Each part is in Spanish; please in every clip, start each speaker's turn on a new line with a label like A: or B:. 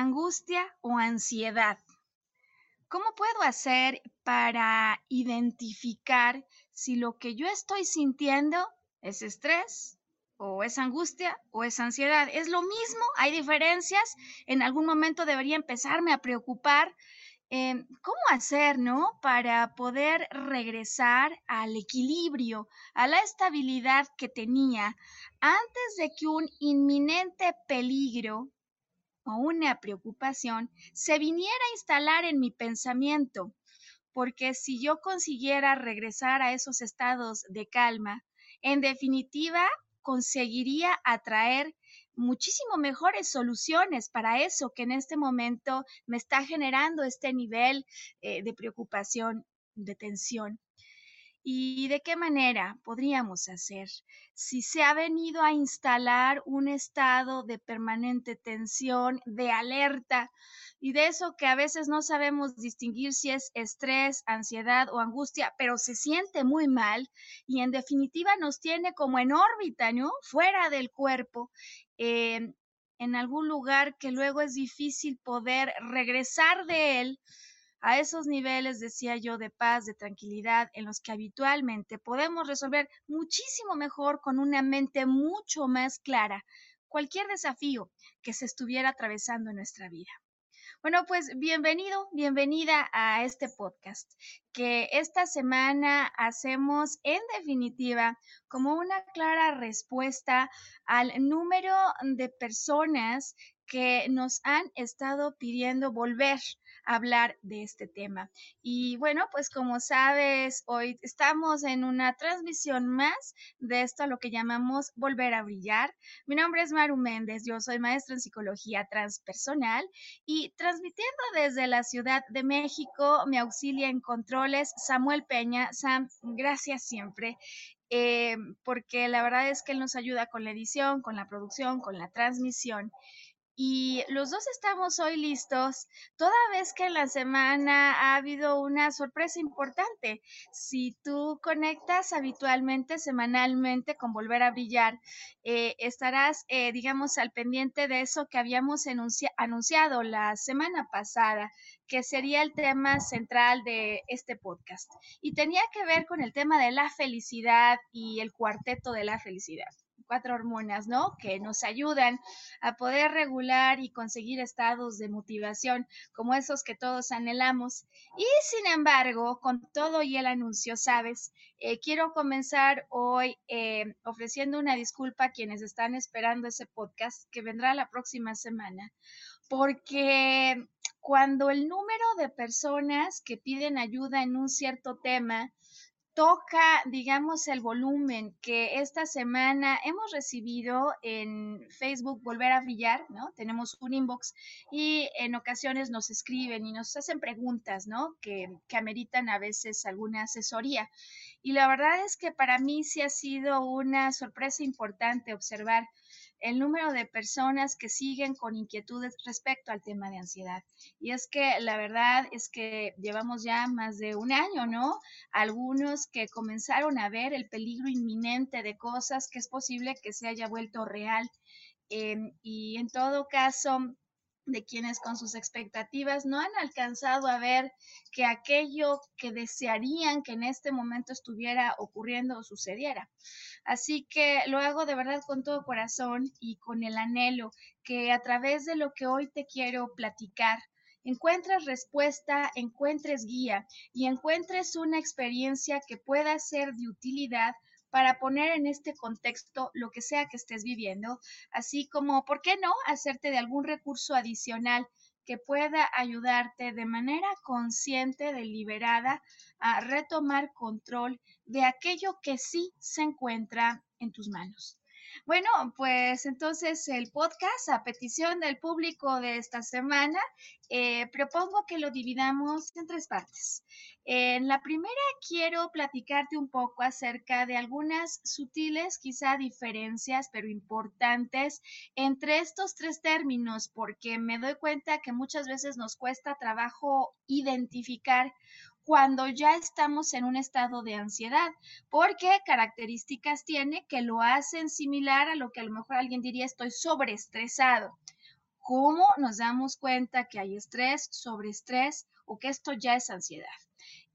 A: Angustia o ansiedad. ¿Cómo puedo hacer para identificar si lo que yo estoy sintiendo es estrés o es angustia o es ansiedad? ¿Es lo mismo? ¿Hay diferencias? ¿En algún momento debería empezarme a preocupar? Em, ¿Cómo hacer, no? Para poder regresar al equilibrio, a la estabilidad que tenía antes de que un inminente peligro una preocupación se viniera a instalar en mi pensamiento, porque si yo consiguiera regresar a esos estados de calma, en definitiva conseguiría atraer muchísimo mejores soluciones para eso que en este momento me está generando este nivel eh, de preocupación, de tensión. ¿Y de qué manera podríamos hacer? Si se ha venido a instalar un estado de permanente tensión, de alerta, y de eso que a veces no sabemos distinguir si es estrés, ansiedad o angustia, pero se siente muy mal y en definitiva nos tiene como en órbita, ¿no? Fuera del cuerpo. Eh, en algún lugar que luego es difícil poder regresar de él a esos niveles, decía yo, de paz, de tranquilidad, en los que habitualmente podemos resolver muchísimo mejor con una mente mucho más clara cualquier desafío que se estuviera atravesando en nuestra vida. Bueno, pues bienvenido, bienvenida a este podcast que esta semana hacemos en definitiva como una clara respuesta al número de personas que nos han estado pidiendo volver hablar de este tema. Y bueno, pues como sabes, hoy estamos en una transmisión más de esto a lo que llamamos volver a brillar. Mi nombre es Maru Méndez, yo soy maestra en psicología transpersonal y transmitiendo desde la Ciudad de México, me auxilia en controles Samuel Peña. Sam, gracias siempre. Eh, porque la verdad es que él nos ayuda con la edición, con la producción, con la transmisión y los dos estamos hoy listos, toda vez que en la semana ha habido una sorpresa importante. Si tú conectas habitualmente, semanalmente con Volver a Brillar, eh, estarás, eh, digamos, al pendiente de eso que habíamos anunciado la semana pasada, que sería el tema central de este podcast. Y tenía que ver con el tema de la felicidad y el cuarteto de la felicidad cuatro hormonas, ¿no? Que nos ayudan a poder regular y conseguir estados de motivación como esos que todos anhelamos. Y sin embargo, con todo y el anuncio, ¿sabes? Eh, quiero comenzar hoy eh, ofreciendo una disculpa a quienes están esperando ese podcast que vendrá la próxima semana, porque cuando el número de personas que piden ayuda en un cierto tema toca, digamos, el volumen que esta semana hemos recibido en Facebook Volver a Brillar, ¿no? Tenemos un inbox y en ocasiones nos escriben y nos hacen preguntas, ¿no? Que, que ameritan a veces alguna asesoría. Y la verdad es que para mí sí ha sido una sorpresa importante observar el número de personas que siguen con inquietudes respecto al tema de ansiedad. Y es que la verdad es que llevamos ya más de un año, ¿no? Algunos que comenzaron a ver el peligro inminente de cosas que es posible que se haya vuelto real. Em, y en todo caso, de quienes con sus expectativas no han alcanzado a ver que aquello que desearían que en este momento estuviera ocurriendo o sucediera. Así que lo hago de verdad con todo corazón y con el anhelo que a través de lo que hoy te quiero platicar, encuentres respuesta, encuentres guía y encuentres una experiencia que pueda ser de utilidad para poner en este contexto lo que sea que estés viviendo, así como, ¿por qué no?, hacerte de algún recurso adicional que pueda ayudarte de manera consciente, deliberada, a retomar control de aquello que sí se encuentra en tus manos. Bueno, pues entonces el podcast a petición del público de esta semana, eh, propongo que lo dividamos en tres partes. En la primera quiero platicarte un poco acerca de algunas sutiles, quizá diferencias, pero importantes entre estos tres términos, porque me doy cuenta que muchas veces nos cuesta trabajo identificar cuando ya estamos en un estado de ansiedad, porque características tiene que lo hacen similar a lo que a lo mejor alguien diría estoy sobreestresado. ¿Cómo nos damos cuenta que hay estrés, sobreestrés o que esto ya es ansiedad?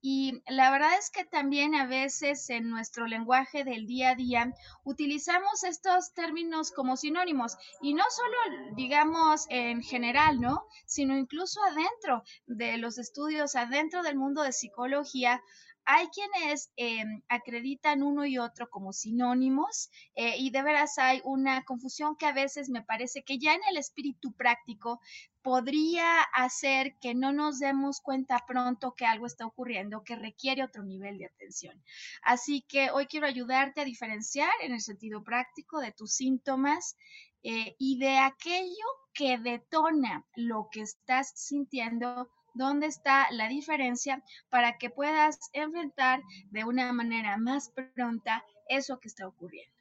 A: Y la verdad es que también a veces en nuestro lenguaje del día a día utilizamos estos términos como sinónimos y no solo digamos en general, ¿no? Sino incluso adentro de los estudios, adentro del mundo de psicología, hay quienes em, acreditan uno y otro como sinónimos eh, y de veras hay una confusión que a veces me parece que ya en el espíritu práctico podría hacer que no nos demos cuenta pronto que algo está ocurriendo que requiere otro nivel de atención. Así que hoy quiero ayudarte a diferenciar en el sentido práctico de tus síntomas eh, y de aquello que detona lo que estás sintiendo dónde está la diferencia para que puedas enfrentar de una manera más pronta eso que está ocurriendo.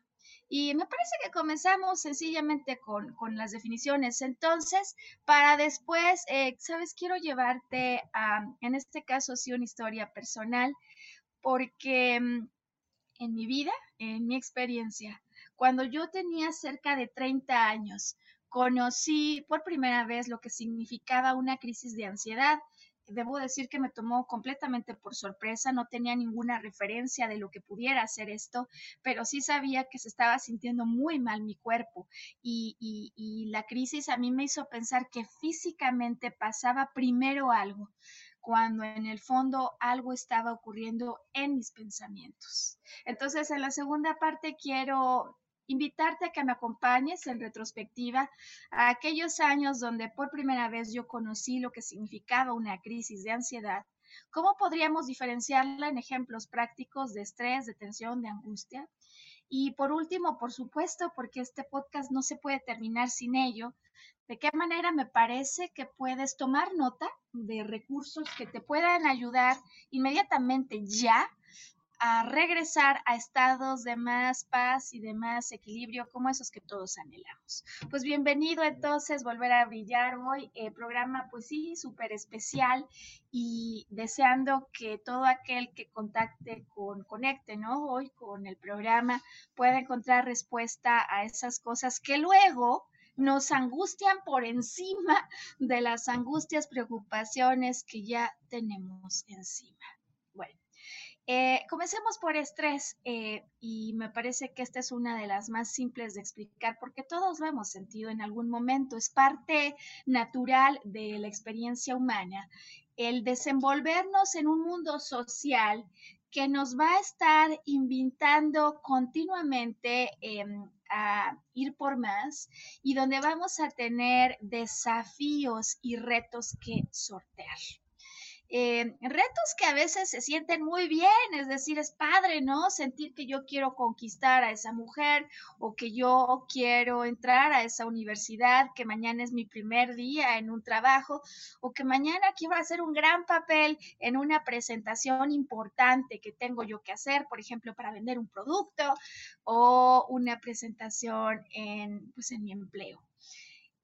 A: Y me parece que comenzamos sencillamente con, las definiciones. Entonces, para después, eh, sabes, quiero llevarte a, en este caso, sí, una historia personal, porque mm, en mi vida, en mi experiencia, cuando yo tenía cerca de 30 años, conocí por primera vez lo que significaba una crisis de ansiedad. Debo decir que me tomó completamente por sorpresa, no tenía ninguna referencia de lo que pudiera hacer esto, pero sí sabía que se estaba sintiendo muy mal mi cuerpo y, y la crisis a mí me hizo pensar que físicamente pasaba primero algo cuando en el fondo algo estaba ocurriendo en mis pensamientos. Entonces, en la segunda parte quiero invitarte a que me acompañes en retrospectiva a aquellos años donde por primera vez yo conocí lo que significaba una crisis de ansiedad. ¿Cómo podríamos diferenciarla en ejemplos prácticos de estrés, de tensión, de angustia? Y por último, por supuesto, porque este podcast no se puede terminar sin ello, ¿de qué manera me parece que puedes tomar nota de recursos que te puedan ayudar inmediatamente ya a regresar a estados de más paz y de más equilibrio como esos que todos anhelamos. Pues bienvenido entonces, volver a brillar hoy, eh, programa pues sí, súper especial y deseando que todo aquel que contacte con, conecte, ¿no? Hoy con el programa pueda encontrar respuesta a esas cosas que luego nos angustian por encima de las angustias, preocupaciones que ya tenemos encima. Eh, comencemos por estrés eh, y me parece que esta es una de las más simples de explicar porque todos lo hemos sentido en algún momento, es parte natural de la experiencia humana. El desenvolvernos en un mundo social que nos va a estar invitando continuamente em, a ir por más y donde vamos a tener desafíos y retos que sortear. Retos que a veces se sienten muy bien, es decir, es padre, ¿no? Sentir que yo quiero conquistar a esa mujer o que yo quiero entrar a esa universidad, que mañana es mi primer día en un trabajo o que mañana quiero hacer un gran papel en una presentación importante que tengo yo que hacer, por ejemplo, para vender un producto o una presentación en, pues, en mi empleo.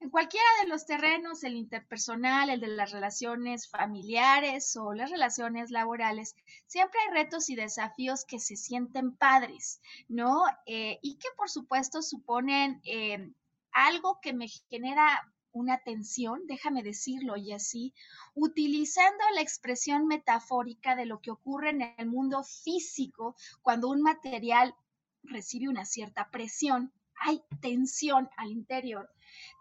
A: En cualquiera de los terrenos, el interpersonal, el de las relaciones familiares o las relaciones laborales, siempre hay retos y desafíos que se sienten padres, ¿no? Eh, y que por supuesto suponen eh, algo que me genera una tensión, déjame decirlo y así, utilizando la expresión metafórica de lo que ocurre en el mundo físico cuando un material recibe una cierta presión, hay tensión al interior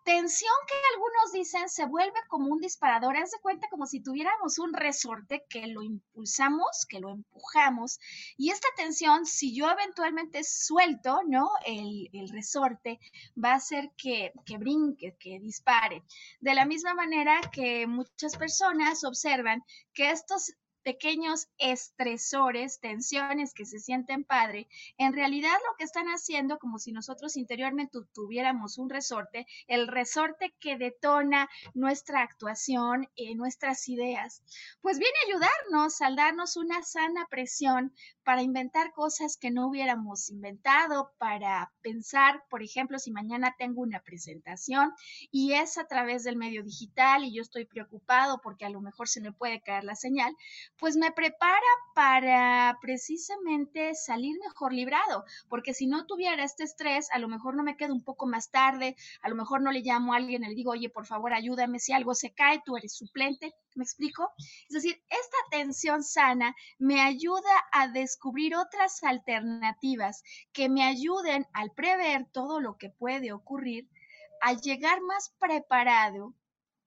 A: Tensión que algunos dicen se vuelve como un disparador. Haz de cuenta como si tuviéramos un resorte que lo impulsamos, que lo empujamos. Y esta tensión, si yo eventualmente suelto, ¿no? El, el resorte, va a hacer que, que brinque, que dispare. De la misma manera que muchas personas observan que estos pequeños estresores, tensiones que se sienten padre, en realidad lo que están haciendo, como si nosotros interiormente tuviéramos un resorte, el resorte que detona nuestra actuación, eh, nuestras ideas, pues viene a ayudarnos al darnos una sana presión para inventar cosas que no hubiéramos inventado, para pensar, por ejemplo, si mañana tengo una presentación y es a través del medio digital y yo estoy preocupado porque a lo mejor se me puede caer la señal, pues me prepara para precisamente salir mejor librado, porque si no tuviera este estrés, a lo mejor no me quedo un poco más tarde, a lo mejor no le llamo a alguien le digo, oye, por favor, ayúdame si algo se cae, tú eres suplente, ¿me explico? Es decir, esta atención sana me ayuda a descubrir otras alternativas que me ayuden al prever todo lo que puede ocurrir, a llegar más preparado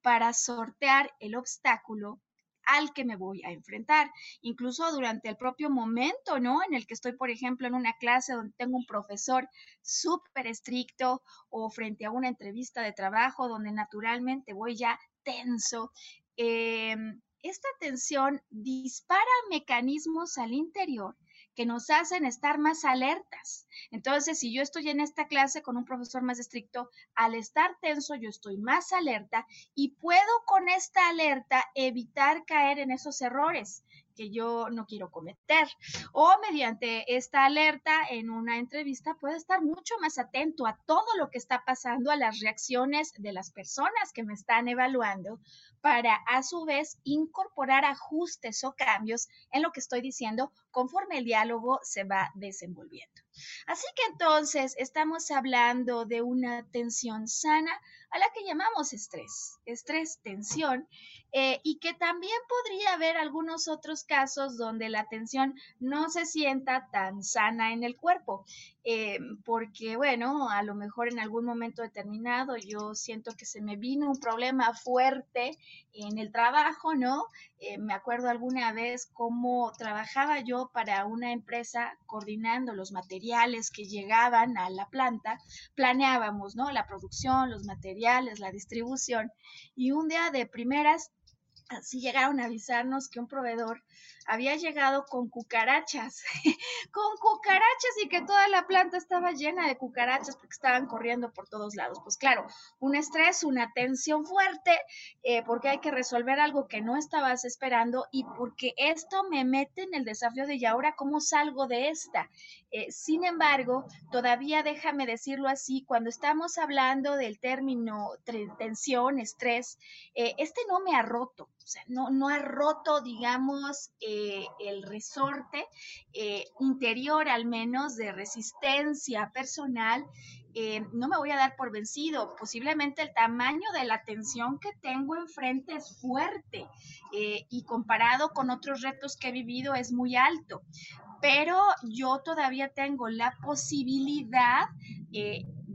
A: para sortear el obstáculo al que me voy a enfrentar, incluso durante el propio momento, ¿no? En el que estoy, por ejemplo, en una clase donde tengo un profesor súper estricto o frente a una entrevista de trabajo donde naturalmente voy ya tenso. Em, esta tensión dispara mecanismos al interior que nos hacen estar más alertas. Entonces, si yo estoy en esta clase con un profesor más estricto, al estar tenso yo estoy más alerta y puedo con esta alerta evitar caer en esos errores que yo no quiero cometer. O mediante esta alerta en una entrevista puedo estar mucho más atento a todo lo que está pasando, a las reacciones de las personas que me están evaluando, para a su vez incorporar ajustes o cambios en lo que estoy diciendo conforme el diálogo se va desenvolviendo. Así que entonces estamos hablando de una tensión sana a la que llamamos estrés, estrés, tensión, eh, y que también podría haber algunos otros casos donde la tensión no se sienta tan sana en el cuerpo. Eh, porque bueno, a lo mejor en algún momento determinado yo siento que se me vino un problema fuerte en el trabajo, ¿no? Eh, me acuerdo alguna vez cómo trabajaba yo para una empresa coordinando los materiales que llegaban a la planta, planeábamos, ¿no? La producción, los materiales, la distribución, y un día de primeras así llegaron a avisarnos que un proveedor había llegado con cucarachas, con cucarachas y que toda la planta estaba llena de cucarachas porque estaban corriendo por todos lados. Pues claro, un estrés, una tensión fuerte, eh, porque hay que resolver algo que no estabas esperando y porque esto me mete en el desafío de, ¿y ahora cómo salgo de esta? Eh, sin embargo, todavía déjame decirlo así, cuando estamos hablando del término tensión, estrés, eh, este no me ha roto, o sea, no, no ha roto, digamos, el resorte eh, interior al menos de resistencia personal. Eh, no me voy a dar por vencido. Posiblemente el tamaño de la tensión que tengo enfrente es fuerte y comparado con otros retos que he vivido es muy alto. Pero yo todavía tengo la posibilidad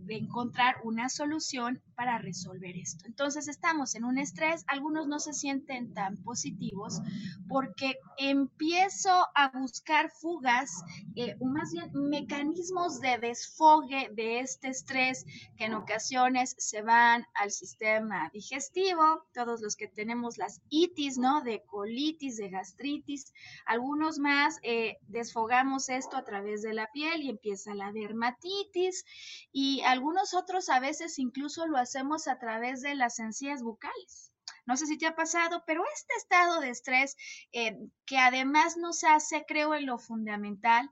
A: encontrar una solución para resolver esto. Entonces estamos en un estrés, algunos no se sienten tan positivos porque empiezo a buscar fugas eh, o más bien mecanismos de desfogue de este estrés que en ocasiones se van al sistema digestivo, todos los que tenemos las itis, ¿no? De colitis, de gastritis, algunos más eh, desfogamos esto a través de la piel y empieza la dermatitis y algunos otros a veces incluso lo hacemos a través de las encías bucales. No sé si te ha pasado, pero este estado de estrés eh, que además nos hace, creo, en lo fundamental,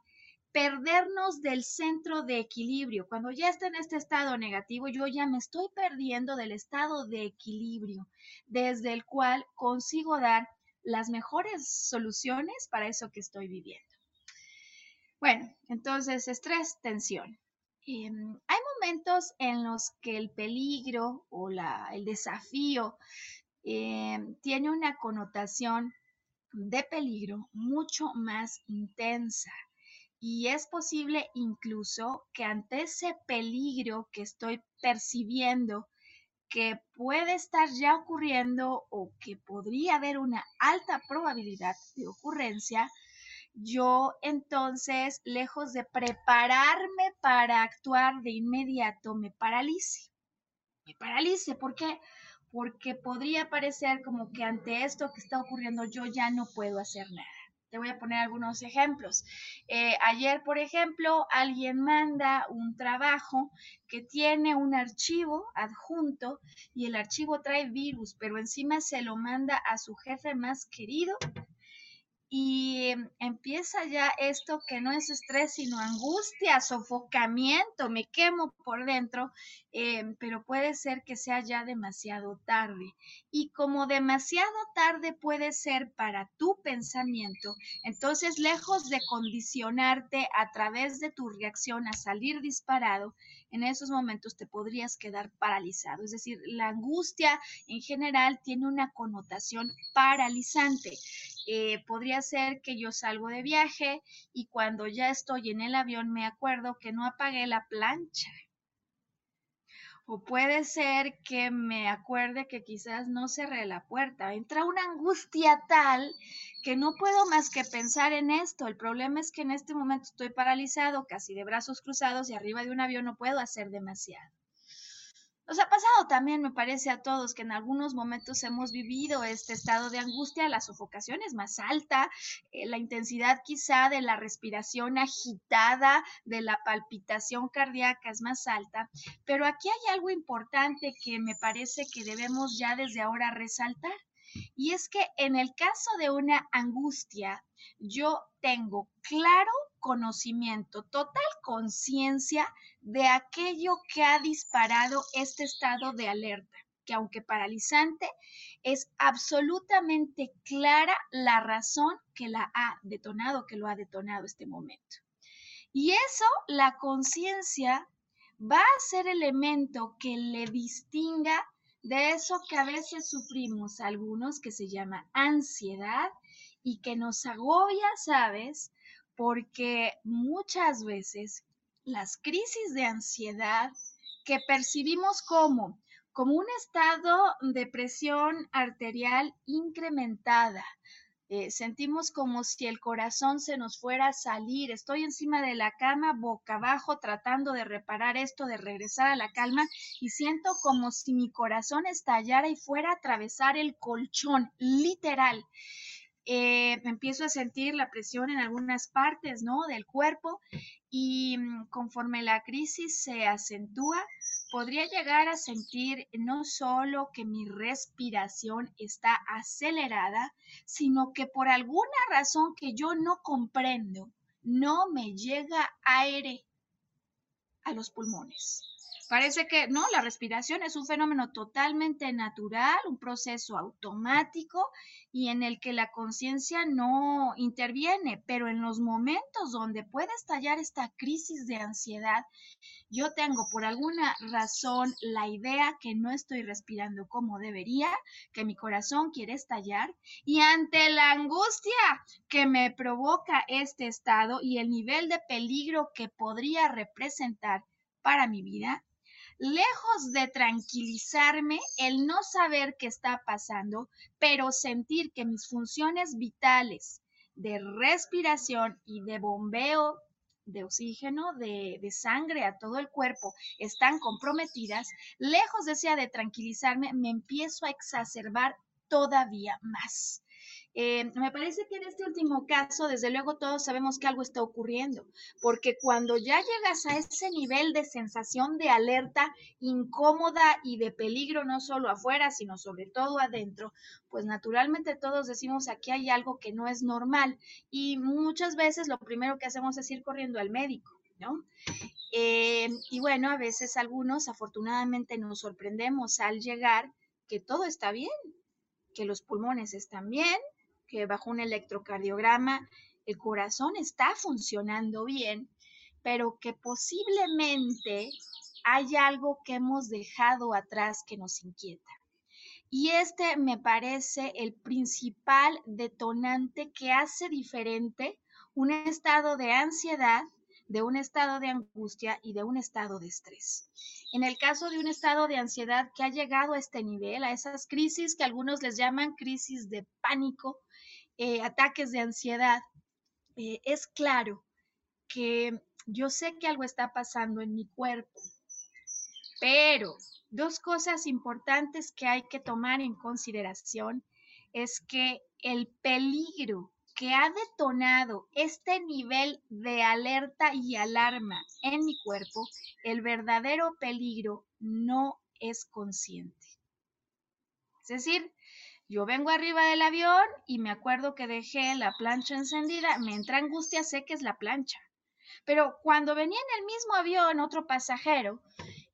A: perdernos del centro de equilibrio. Cuando ya está en este estado negativo, yo ya me estoy perdiendo del estado de equilibrio, desde el cual consigo dar las mejores soluciones para eso que estoy viviendo. Bueno, entonces estrés, tensión. Em, hay momentos en los que el peligro o el desafío em, tiene una connotación de peligro mucho más intensa. Y es posible incluso que ante ese peligro que estoy percibiendo, que puede estar ya ocurriendo o que podría haber una alta probabilidad de ocurrencia, yo entonces, lejos de prepararme para actuar de inmediato, me paralice. Me paralice, ¿por qué? Porque podría parecer como que ante esto que está ocurriendo yo ya no puedo hacer nada. Te voy a poner algunos ejemplos. Eh, ayer, por ejemplo, alguien manda un trabajo que tiene un archivo adjunto y el archivo trae virus, pero encima se lo manda a su jefe más querido y empieza ya esto que no es estrés, sino angustia, sofocamiento, me quemo por dentro, eh, pero puede ser que sea ya demasiado tarde. Y como demasiado tarde puede ser para tu pensamiento, entonces lejos de condicionarte a través de tu reacción a salir disparado, en esos momentos te podrías quedar paralizado. Es decir, la angustia en general tiene una connotación paralizante. Eh, podría ser que yo salgo de viaje y cuando ya estoy en el avión me acuerdo que no apagué la plancha. O puede ser que me acuerde que quizás no cerré la puerta. Entra una angustia tal que no puedo más que pensar en esto. El problema es que en este momento estoy paralizado, casi de brazos cruzados y arriba de un avión no puedo hacer demasiado. Nos ha pasado también, me parece a todos, que en algunos momentos hemos vivido este estado de angustia, la sofocación es más alta, eh, la intensidad quizá de la respiración agitada, de la palpitación cardíaca es más alta, pero aquí hay algo importante que me parece que debemos ya desde ahora resaltar. Y es que en el caso de una angustia, yo tengo claro conocimiento, total conciencia de aquello que ha disparado este estado de alerta, que aunque paralizante, es absolutamente clara la razón que la ha detonado, que lo ha detonado este momento. Y eso, la conciencia, va a ser elemento que le distinga de eso que a veces sufrimos algunos, que se llama ansiedad y que nos agobia, ¿sabes? Porque muchas veces las crisis de ansiedad que percibimos como como un estado de presión arterial incrementada. Eh, sentimos como si el corazón se nos fuera a salir. Estoy encima de la cama, boca abajo, tratando de reparar esto, de regresar a la calma, y siento como si mi corazón estallara y fuera a atravesar el colchón, literal. Eh, empiezo a sentir la presión en algunas partes ¿no? del cuerpo y mm, conforme la crisis se acentúa, podría llegar a sentir no solo que mi respiración está acelerada, sino que por alguna razón que yo no comprendo, no me llega aire a los pulmones. Parece que no, la respiración es un fenómeno totalmente natural, un proceso automático y en el que la conciencia no interviene, pero en los momentos donde puede estallar esta crisis de ansiedad, yo tengo por alguna razón la idea que no estoy respirando como debería, que mi corazón quiere estallar y ante la angustia que me provoca este estado y el nivel de peligro que podría representar para mi vida, lejos de tranquilizarme el no saber qué está pasando, pero sentir que mis funciones vitales de respiración y de bombeo de oxígeno, de, sangre a todo el cuerpo están comprometidas, lejos de sea de tranquilizarme, me empiezo a exacerbar todavía más. Eh, me parece que en este último caso, desde luego todos sabemos que algo está ocurriendo, porque cuando ya llegas a ese nivel de sensación de alerta incómoda y de peligro, no solo afuera, sino sobre todo adentro, pues naturalmente todos decimos aquí hay algo que no es normal y muchas veces lo primero que hacemos es ir corriendo al médico. ¿No? Eh, y bueno, a veces algunos afortunadamente nos sorprendemos al llegar que todo está bien, que los pulmones están bien, que bajo un electrocardiograma el corazón está funcionando bien, pero que posiblemente hay algo que hemos dejado atrás que nos inquieta. Y este me parece el principal detonante que hace diferente un estado de ansiedad, de un estado de angustia y de un estado de estrés. En el caso de un estado de ansiedad que ha llegado a este nivel, a esas crisis que algunos les llaman crisis de pánico, eh, ataques de ansiedad, eh, es claro que yo sé que algo está pasando en mi cuerpo, pero dos cosas importantes que hay que tomar en consideración es que el peligro que ha detonado este nivel de alerta y alarma en mi cuerpo, el verdadero peligro no es consciente. Es decir, yo vengo arriba del avión y me acuerdo que dejé la plancha encendida, me entra angustia, sé que es la plancha. Pero cuando venía en el mismo avión otro pasajero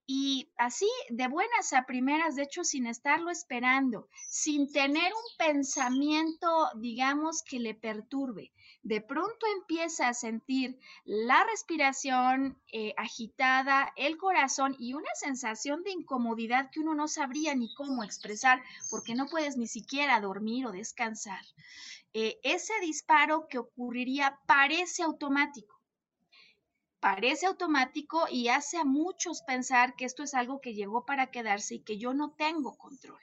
A: y así de buenas a primeras, de hecho sin estarlo esperando, sin tener un pensamiento, digamos, que le perturbe, de pronto empieza a sentir la respiración eh, agitada, el corazón y una sensación de incomodidad que uno no sabría ni cómo expresar porque no puedes ni siquiera dormir o descansar. Eh, ese disparo que ocurriría parece automático. Parece automático y hace a muchos pensar que esto es algo que llegó para quedarse y que yo no tengo control.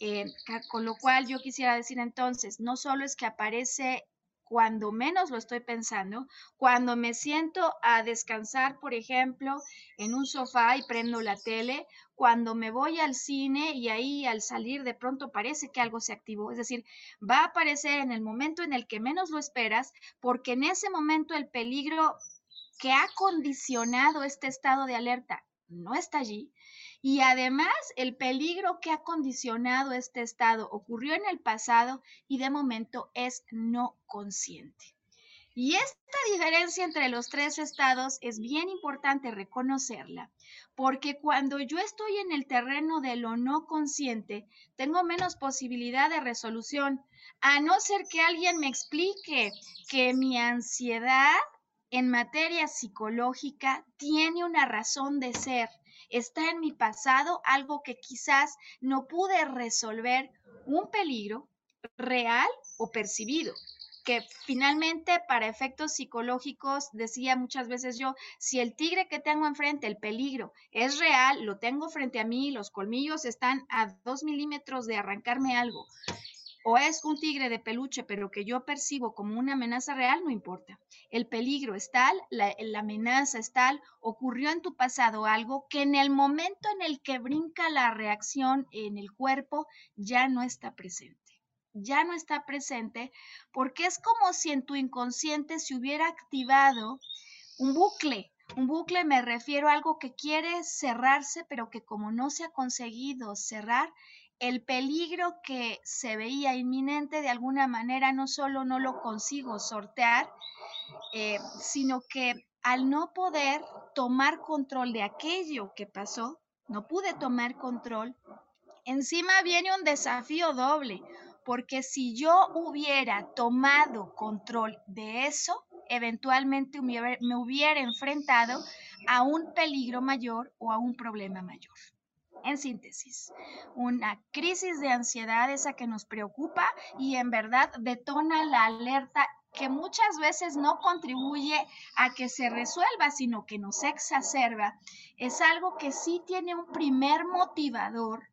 A: Eh, con lo cual yo quisiera decir entonces, no solo es que aparece cuando menos lo estoy pensando, cuando me siento a descansar, por ejemplo, en un sofá y prendo la tele, cuando me voy al cine y ahí al salir de pronto parece que algo se activó, es decir, va a aparecer en el momento en el que menos lo esperas, porque en ese momento el peligro que ha condicionado este estado de alerta no está allí y además, el peligro que ha condicionado este estado ocurrió en el pasado y de momento es no consciente. Y esta diferencia entre los tres estados es bien importante reconocerla, porque cuando yo estoy en el terreno de lo no consciente, tengo menos posibilidad de resolución, a no ser que alguien me explique que mi ansiedad en materia psicológica tiene una razón de ser. Está en mi pasado, algo que quizás no pude resolver, un peligro real o percibido que finalmente para efectos psicológicos, decía muchas veces yo, si el tigre que tengo enfrente, el peligro, es real, lo tengo frente a mí, los colmillos están a dos milímetros de arrancarme algo, o es un tigre de peluche, pero que yo percibo como una amenaza real, no importa. El peligro es tal, la, amenaza es tal, ocurrió en tu pasado algo que en el momento en el que brinca la reacción en el cuerpo ya no está presente. Ya no está presente porque es como si en tu inconsciente se hubiera activado un bucle. Un bucle me refiero a algo que quiere cerrarse, pero que como no se ha conseguido cerrar, el peligro que se veía inminente de alguna manera no solo no lo consigo sortear, eh, sino que al no poder tomar control de aquello que pasó, no pude tomar control, encima viene un desafío doble, porque si yo hubiera tomado control de eso, eventualmente me hubiera enfrentado a un peligro mayor o a un problema mayor. En síntesis, una crisis de ansiedad esa que nos preocupa y en verdad detona la alerta que muchas veces no contribuye a que se resuelva, sino que nos exacerba, es algo que sí tiene un primer motivador,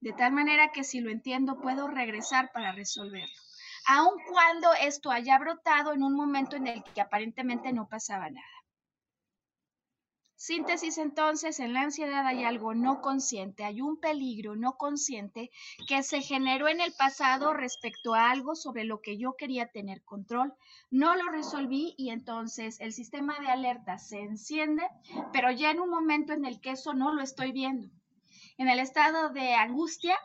A: de tal manera que si lo entiendo puedo regresar para resolverlo, aun cuando esto haya brotado en un momento en el que aparentemente no pasaba nada. Síntesis entonces, en la ansiedad hay algo no consciente, hay un peligro no consciente que se generó en el pasado respecto a algo sobre lo que yo quería tener control. No lo resolví y entonces el sistema de alerta se enciende, pero ya en un momento en el que eso no lo estoy viendo en el estado de angustia,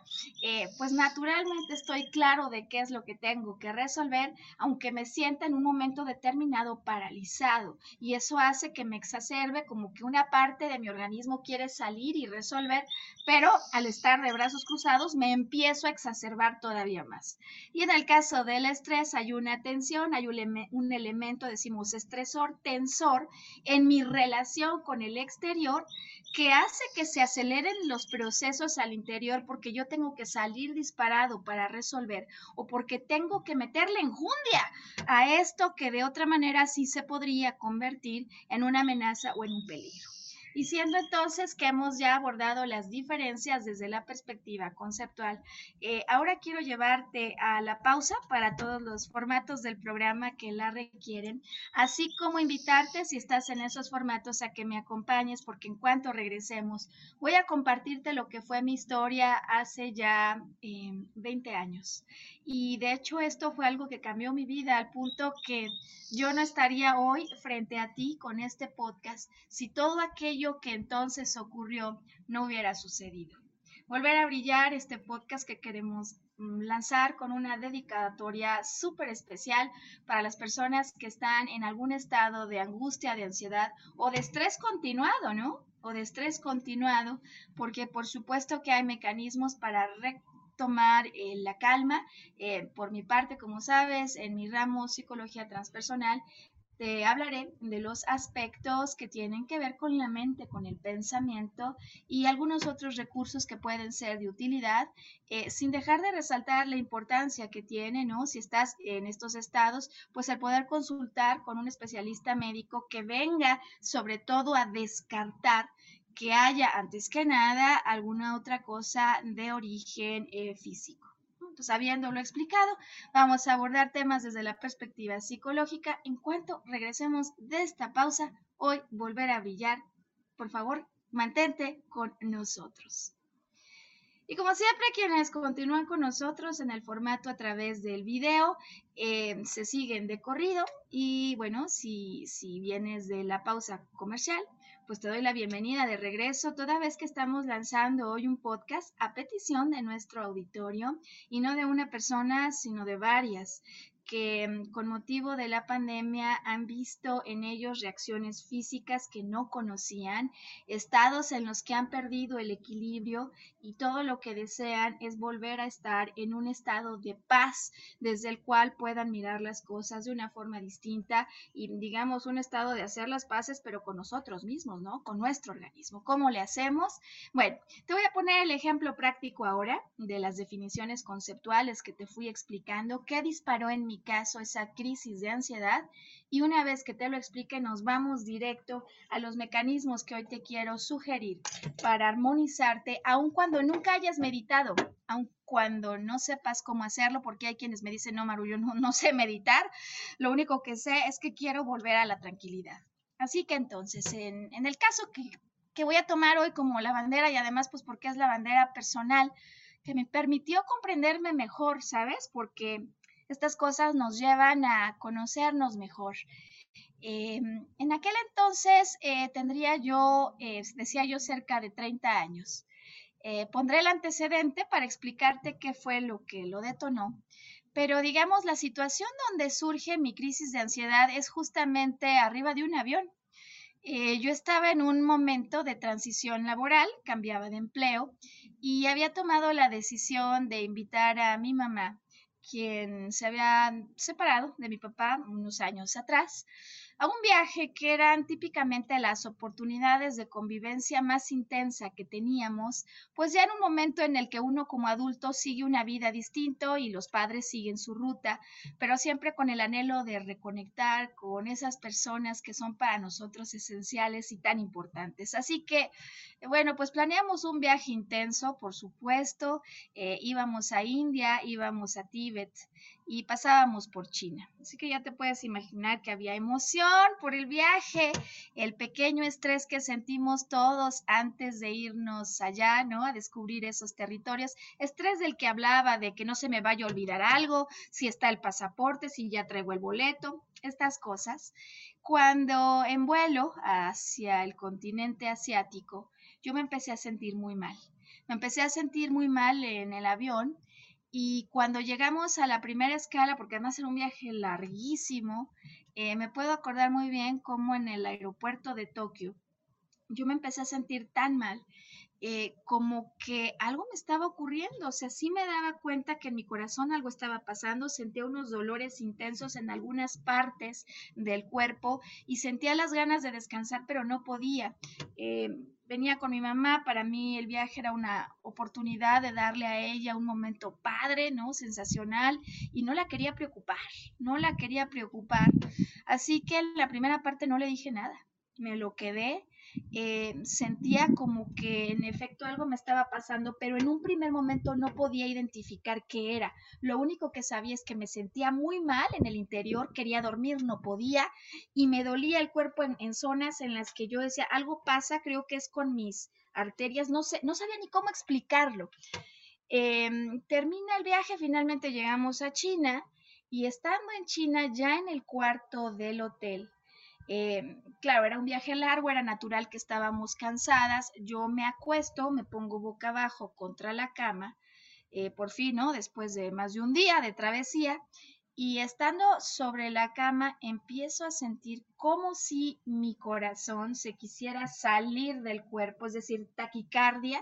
A: eh, pues naturalmente estoy claro de qué es lo que tengo que resolver, aunque me sienta en un momento determinado paralizado. Y eso hace que me exacerbe como que una parte de mi organismo quiere salir y resolver, pero al estar de brazos cruzados me empiezo a exacerbar todavía más. Y en el caso del estrés hay una tensión, hay un, un elemento, decimos, estresor, tensor en mi relación con el exterior que hace que se aceleren los procesos al interior porque yo tengo que salir disparado para resolver o porque tengo que meterle enjundia a esto que de otra manera sí se podría convertir en una amenaza o en un peligro. Y siendo entonces que hemos ya abordado las diferencias desde la perspectiva conceptual, eh, ahora quiero llevarte a la pausa para todos los formatos del programa que la requieren, así como invitarte si estás en esos formatos a que me acompañes, porque en cuanto regresemos voy a compartirte lo que fue mi historia hace ya 20 eh, años. Y de hecho esto fue algo que cambió mi vida al punto que yo no estaría hoy frente a ti con este podcast si todo aquello que entonces ocurrió no hubiera sucedido. Volver a brillar este podcast que queremos mm, lanzar con una dedicatoria súper especial para las personas que están en algún estado de angustia, de ansiedad o de estrés continuado, ¿no? O de estrés continuado, porque por supuesto que hay mecanismos para tomar eh, la calma. Eh, por mi parte, como sabes, en mi ramo psicología transpersonal, te hablaré de los aspectos que tienen que ver con la mente, con el pensamiento y algunos otros recursos que pueden ser de utilidad, eh, sin dejar de resaltar la importancia que tiene, ¿no? Si estás en estos estados, pues el poder consultar con un especialista médico que venga sobre todo a descartar que haya antes que nada alguna otra cosa de origen eh, físico. Entonces, habiéndolo explicado, vamos a abordar temas desde la perspectiva psicológica. En cuanto regresemos de esta pausa, hoy volver a brillar, por favor, mantente con nosotros. Y como siempre, quienes continúan con nosotros en el formato a través del video, eh, se siguen de corrido. Y bueno, si, si vienes de la pausa comercial, pues te doy la bienvenida de regreso. Toda vez que estamos lanzando hoy un podcast a petición de nuestro auditorio y no de una persona, sino de varias que mm, con motivo de la pandemia han visto en ellos reacciones físicas que no conocían, estados en los que han perdido el equilibrio y todo lo que desean es volver a estar en un estado de paz desde el cual puedan mirar las cosas de una forma distinta y digamos un estado de hacer las paces pero con nosotros mismos, ¿no? Con nuestro organismo. ¿Cómo le hacemos? Bueno, te voy a poner el ejemplo práctico ahora de las definiciones conceptuales que te fui explicando, qué disparó en mi caso esa crisis de ansiedad y una vez que te lo explique nos vamos directo a los mecanismos que hoy te quiero sugerir para armonizarte aun cuando nunca hayas meditado, aun cuando no sepas cómo hacerlo, porque hay quienes me dicen, no, Maru, yo no, no sé meditar, lo único que sé es que quiero volver a la tranquilidad. Así que entonces, en, en el caso que, que voy a tomar hoy como la bandera y además pues porque es la bandera personal, que me permitió comprenderme mejor, ¿sabes? Porque estas cosas nos llevan a conocernos mejor. Em, en aquel entonces eh, tendría yo, eh, decía yo, cerca de 30 años. Eh, pondré el antecedente para explicarte qué fue lo que lo detonó. Pero digamos, la situación donde surge mi crisis de ansiedad es justamente arriba de un avión. yo estaba en un momento de transición laboral, cambiaba de empleo y había tomado la decisión de invitar a mi mamá quien se había separado de mi papá unos años atrás, a un viaje que eran típicamente las oportunidades de convivencia más intensa que teníamos, pues ya en un momento en el que uno como adulto sigue una vida distinto y los padres siguen su ruta, pero siempre con el anhelo de reconectar con esas personas que son para nosotros esenciales y tan importantes. Así que, bueno, pues planeamos un viaje intenso, por supuesto, eh, íbamos a India, íbamos a Tíbet, y pasábamos por China. Así que ya te puedes imaginar que había emoción por el viaje, el pequeño estrés que sentimos todos antes de irnos allá, ¿no? A descubrir esos territorios. Estrés del que hablaba, de que no se me vaya a olvidar algo, si está el pasaporte, si ya traigo el boleto, estas cosas. Cuando en vuelo hacia el continente asiático, yo me empecé a sentir muy mal. Me empecé a sentir muy mal en el avión y cuando llegamos a la primera escala, porque además era un viaje larguísimo, eh, me puedo acordar muy bien cómo en el aeropuerto de Tokio yo me empecé a sentir tan mal eh, como que algo me estaba ocurriendo, o sea, sí me daba cuenta que en mi corazón algo estaba pasando, sentía unos dolores intensos en algunas partes del cuerpo y sentía las ganas de descansar, pero no podía. Eh, venía con mi mamá, para mí el viaje era una oportunidad de darle a ella un momento padre, ¿no? Sensacional, y no la quería preocupar, no la quería preocupar. Así que en la primera parte no le dije nada, me lo quedé eh, sentía como que en efecto algo me estaba pasando, pero en un primer momento no podía identificar qué era. Lo único que sabía es que me sentía muy mal en el interior, quería dormir, no podía, y me dolía el cuerpo en, zonas en las que yo decía, algo pasa, creo que es con mis arterias, no sé, no sabía ni cómo explicarlo. Em, termina el viaje, finalmente llegamos a China y estando en China ya en el cuarto del hotel, eh, claro, era un viaje largo, era natural que estábamos cansadas. Yo me acuesto, me pongo boca abajo contra la cama, eh, por fin, ¿no? Después de más de un día de travesía. Y estando sobre la cama, empiezo a sentir como si mi corazón se quisiera salir del cuerpo, es decir, taquicardia.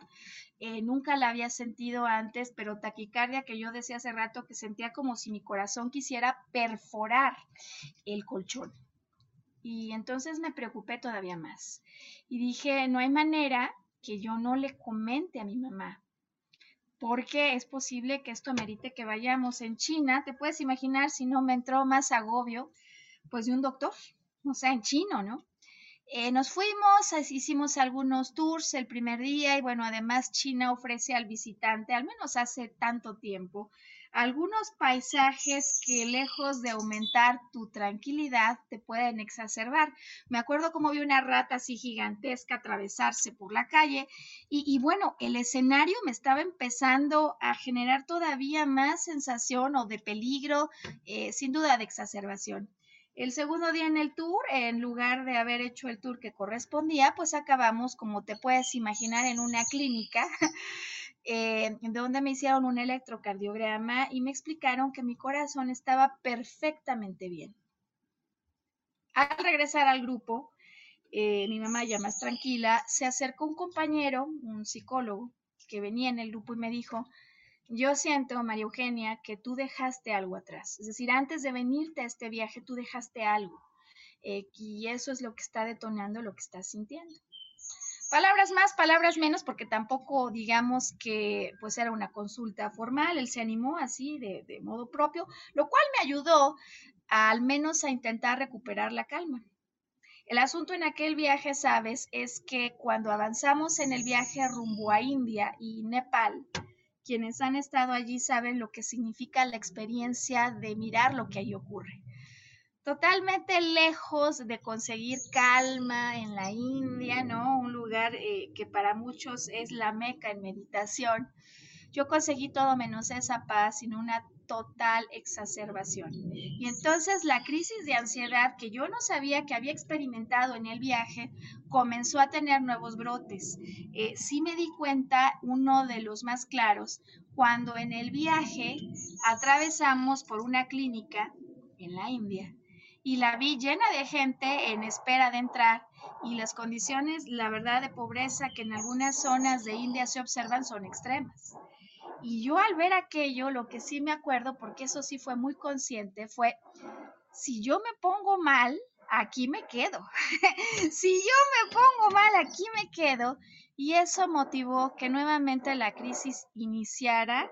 A: Eh, nunca la había sentido antes, pero taquicardia que yo decía hace rato que sentía como si mi corazón quisiera perforar el colchón. Y entonces me preocupé todavía más. Y dije, no hay manera que yo no le comente a mi mamá, porque es posible que esto merite que vayamos en China. Te puedes imaginar si no me entró más agobio, pues de un doctor, o sea, en chino, ¿no? Eh, nos fuimos, hicimos algunos tours el primer día y bueno, además China ofrece al visitante, al menos hace tanto tiempo, algunos paisajes que lejos de aumentar tu tranquilidad te pueden exacerbar. Me acuerdo como vi una rata así gigantesca atravesarse por la calle y, bueno, el escenario me estaba empezando a generar todavía más sensación o de peligro, eh, sin duda de exacerbación. El segundo día en el tour, en lugar de haber hecho el tour que correspondía, pues acabamos, como te puedes imaginar, en una clínica eh, donde me hicieron un electrocardiograma y me explicaron que mi corazón estaba perfectamente bien. Al regresar al grupo, eh, mi mamá ya más tranquila, se acercó un compañero, un psicólogo, que venía en el grupo y me dijo, yo siento, María Eugenia, que tú dejaste algo atrás. Es decir, antes de venirte a este viaje, tú dejaste algo. Eh, y eso es lo que está detonando lo que estás sintiendo. Palabras más, palabras menos, porque tampoco digamos que pues era una consulta formal, él se animó así de, modo propio, lo cual me ayudó al menos a intentar recuperar la calma. El asunto en aquel viaje, sabes, es que cuando avanzamos en el viaje rumbo a India y Nepal, quienes han estado allí saben lo que significa la experiencia de mirar lo que ahí ocurre totalmente lejos de conseguir calma en la India, ¿no? Eh, que para muchos es la meca en meditación. Yo conseguí todo menos esa paz, sino una total exacerbación. Y entonces la crisis de ansiedad que yo no sabía que había experimentado en el viaje comenzó a tener nuevos brotes. Eh, sí me di cuenta, uno de los más claros, cuando en el viaje atravesamos por una clínica en la India y la vi llena de gente en espera de entrar y las condiciones, la verdad, de pobreza que en algunas zonas de India se observan son extremas. Y yo al ver aquello, lo que sí me acuerdo, porque eso sí fue muy consciente, fue, si yo me pongo mal, aquí me quedo. si yo me pongo mal, aquí me quedo. Y eso motivó que nuevamente la crisis iniciara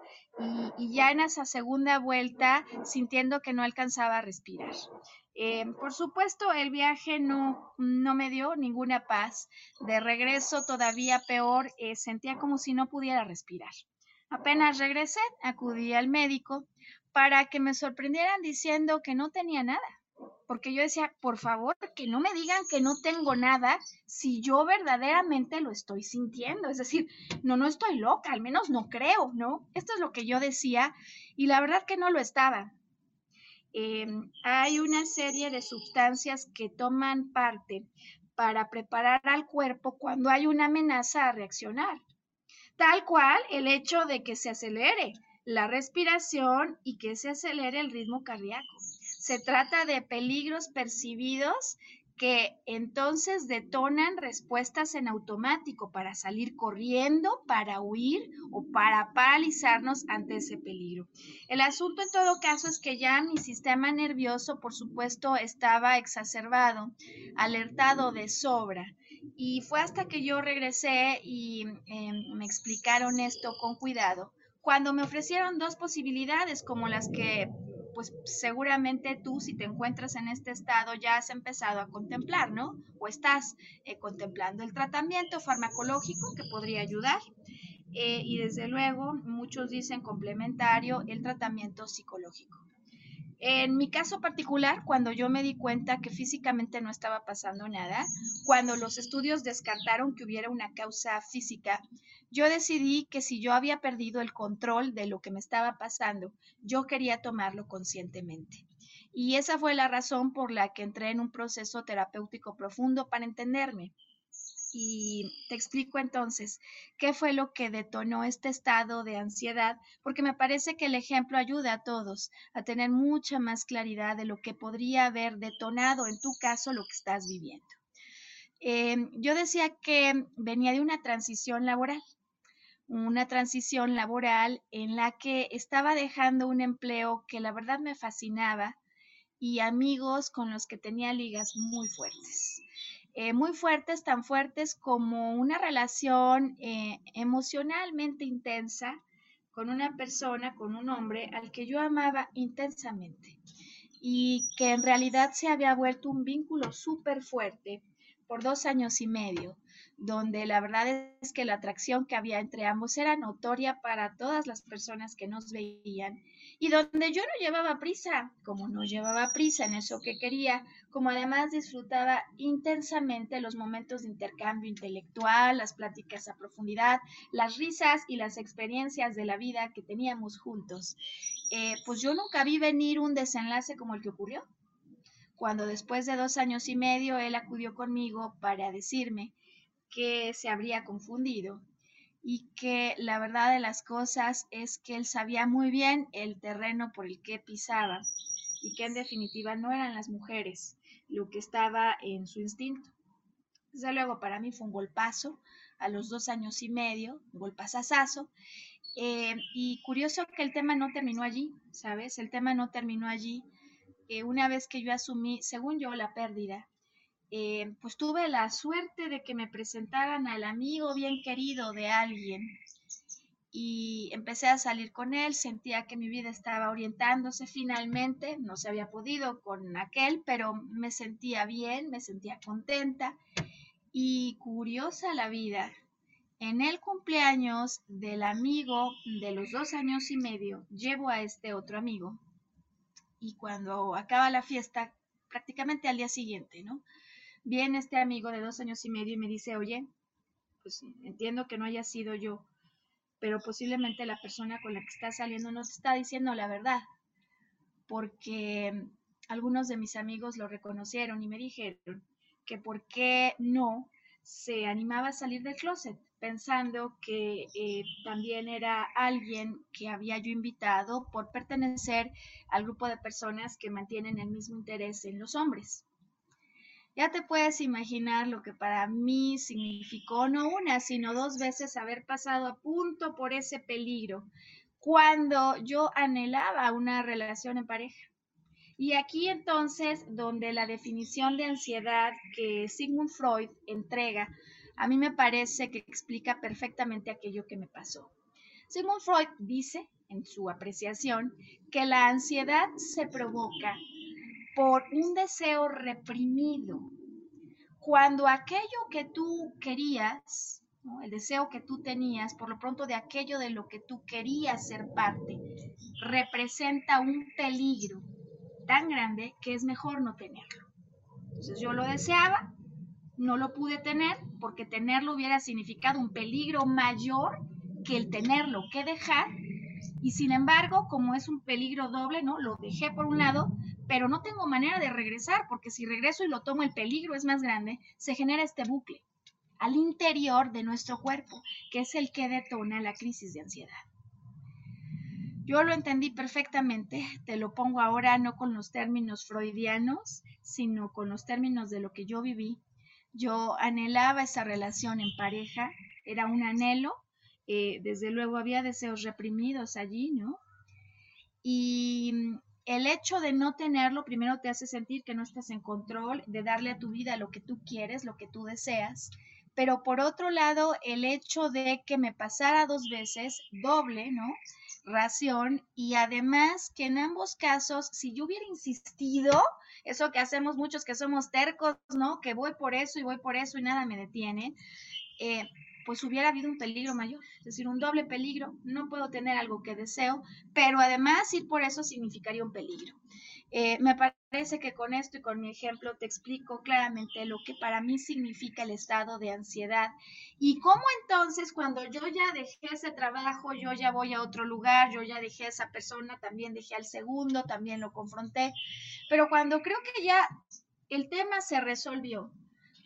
A: y, ya en esa segunda vuelta sintiendo que no alcanzaba a respirar. Eh, por supuesto, el viaje no, no, me dio ninguna paz. De regreso, todavía peor, eh, sentía como si no pudiera respirar. Apenas regresé, acudí al médico para que me sorprendieran diciendo que no tenía nada. Porque yo decía, por favor, que no me digan que no tengo nada si yo verdaderamente lo estoy sintiendo. Es decir, no, no estoy loca, al menos no creo, ¿no? Esto es lo que yo decía y la verdad que no lo estaba. Em, hay una serie de sustancias que toman parte para preparar al cuerpo cuando hay una amenaza a reaccionar. Tal cual el hecho de que se acelere la respiración y que se acelere el ritmo cardíaco. Se trata de peligros percibidos que entonces detonan respuestas en automático para salir corriendo, para huir o para paralizarnos ante ese peligro. El asunto en todo caso es que ya mi sistema nervioso, por supuesto, estaba exacerbado, alertado de sobra. Y fue hasta que yo regresé y em, me explicaron esto con cuidado, cuando me ofrecieron dos posibilidades como las que pues seguramente tú si te encuentras en este estado ya has empezado a contemplar, ¿no? O estás eh, contemplando el tratamiento farmacológico que podría ayudar. Eh, y desde luego, muchos dicen complementario, el tratamiento psicológico. En mi caso particular, cuando yo me di cuenta que físicamente no estaba pasando nada, cuando los estudios descartaron que hubiera una causa física, yo decidí que si yo había perdido el control de lo que me estaba pasando, yo quería tomarlo conscientemente. Y esa fue la razón por la que entré en un proceso terapéutico profundo para entenderme. Y te explico entonces qué fue lo que detonó este estado de ansiedad, porque me parece que el ejemplo ayuda a todos a tener mucha más claridad de lo que podría haber detonado en tu caso lo que estás viviendo. Em, yo decía que venía de una transición laboral, una transición laboral en la que estaba dejando un empleo que la verdad me fascinaba y amigos con los que tenía ligas muy fuertes. Eh, muy fuertes, tan fuertes como una relación eh, emocionalmente intensa con una persona, con un hombre al que yo amaba intensamente y que en realidad se había vuelto un vínculo súper fuerte por dos años y medio, donde la verdad es que la atracción que había entre ambos era notoria para todas las personas que nos veían y donde yo no llevaba prisa, como no llevaba prisa en eso que quería, como además disfrutaba intensamente los momentos de intercambio intelectual, las pláticas a profundidad, las risas y las experiencias de la vida que teníamos juntos. Eh, pues yo nunca vi venir un desenlace como el que ocurrió, cuando después de dos años y medio él acudió conmigo para decirme que se habría confundido y que la verdad de las cosas es que él sabía muy bien el terreno por el que pisaba y que en definitiva no eran las mujeres lo que estaba en su instinto. Desde luego para mí fue un golpazo a los dos años y medio, un golpazazazo, eh, y curioso que el tema no terminó allí, ¿sabes? El tema no terminó allí. Una vez que yo asumí, según yo, la pérdida, eh, pues tuve la suerte de que me presentaran al amigo bien querido de alguien y empecé a salir con él, sentía que mi vida estaba orientándose finalmente, no se había podido con aquel, pero me sentía bien, me sentía contenta y curiosa la vida. En el cumpleaños del amigo de los dos años y medio, llevo a este otro amigo y cuando acaba la fiesta, prácticamente al día siguiente, ¿no? viene este amigo de dos años y medio y me dice, oye, pues entiendo que no haya sido yo, pero posiblemente la persona con la que está saliendo no te está diciendo la verdad, porque algunos de mis amigos lo reconocieron y me dijeron que por qué no se animaba a salir del closet, pensando que eh, también era alguien que había yo invitado por pertenecer al grupo de personas que mantienen el mismo interés en los hombres. Ya te puedes imaginar lo que para mí significó no una, sino dos veces haber pasado a punto por ese peligro cuando yo anhelaba una relación en pareja. Y aquí entonces, donde la definición de ansiedad que Sigmund Freud entrega, a mí me parece que explica perfectamente aquello que me pasó. Sigmund Freud dice, en su apreciación, que la ansiedad se provoca por un deseo reprimido. Cuando aquello que tú querías, el deseo que tú tenías, por lo pronto de aquello de lo que tú querías ser parte, representa un peligro tan grande que es mejor no tenerlo. Entonces yo lo deseaba, no lo pude tener porque tenerlo hubiera significado un peligro mayor que el tenerlo que dejar. Y sin embargo, como es un peligro doble, ¿no? Lo dejé por un lado, pero no tengo manera de regresar porque si regreso y lo tomo el peligro es más grande, se genera este bucle al interior de nuestro cuerpo, que es el que detona la crisis de ansiedad. Yo lo entendí perfectamente, te lo pongo ahora no con los términos freudianos, sino con los términos de lo que yo viví. Yo anhelaba esa relación en pareja, era un anhelo, eh, desde luego había deseos reprimidos allí, ¿no? Y el hecho de no tenerlo primero te hace sentir que no estás en control, de darle a tu vida lo que tú quieres, lo que tú deseas, pero por otro lado, el hecho de que me pasara dos veces, doble, ¿no? Ración y además que en ambos casos, si yo hubiera insistido, eso que hacemos muchos que somos tercos, ¿no? Que voy por eso y voy por eso y nada me detiene, eh, pues hubiera habido un peligro mayor, es decir, un doble peligro. No puedo tener algo que deseo, pero además ir por eso significaría un peligro. Eh, me parece que con esto y con mi ejemplo te explico claramente lo que para mí significa el estado de ansiedad. Y cómo entonces cuando yo ya dejé ese trabajo, yo ya voy a otro lugar, yo ya dejé a esa persona, también dejé al segundo, también lo confronté, pero cuando creo que ya el tema se resolvió,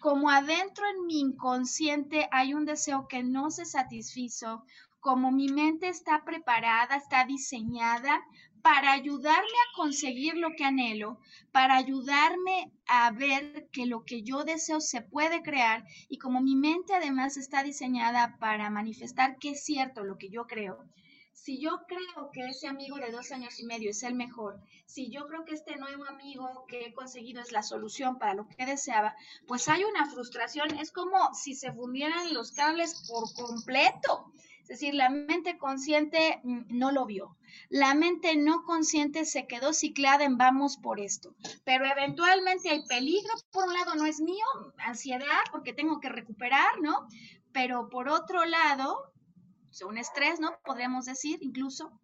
A: como adentro en mi inconsciente hay un deseo que no se satisfizo, como mi mente está preparada, está diseñada para ayudarme a conseguir lo que anhelo, para ayudarme a ver que lo que yo deseo se puede crear y como mi mente además está diseñada para manifestar que es cierto lo que yo creo. Si yo creo que ese amigo de dos años y medio es el mejor, si yo creo que este nuevo amigo que he conseguido es la solución para lo que deseaba, pues hay una frustración. Es como si se fundieran los cables por completo. Es decir, la mente consciente mm, no lo vio. La mente no consciente se quedó ciclada en vamos por esto. Pero eventualmente hay peligro. Por un lado no es mío, ansiedad porque tengo que recuperar, ¿no? Pero por otro lado, un estrés, ¿no? Podríamos decir incluso.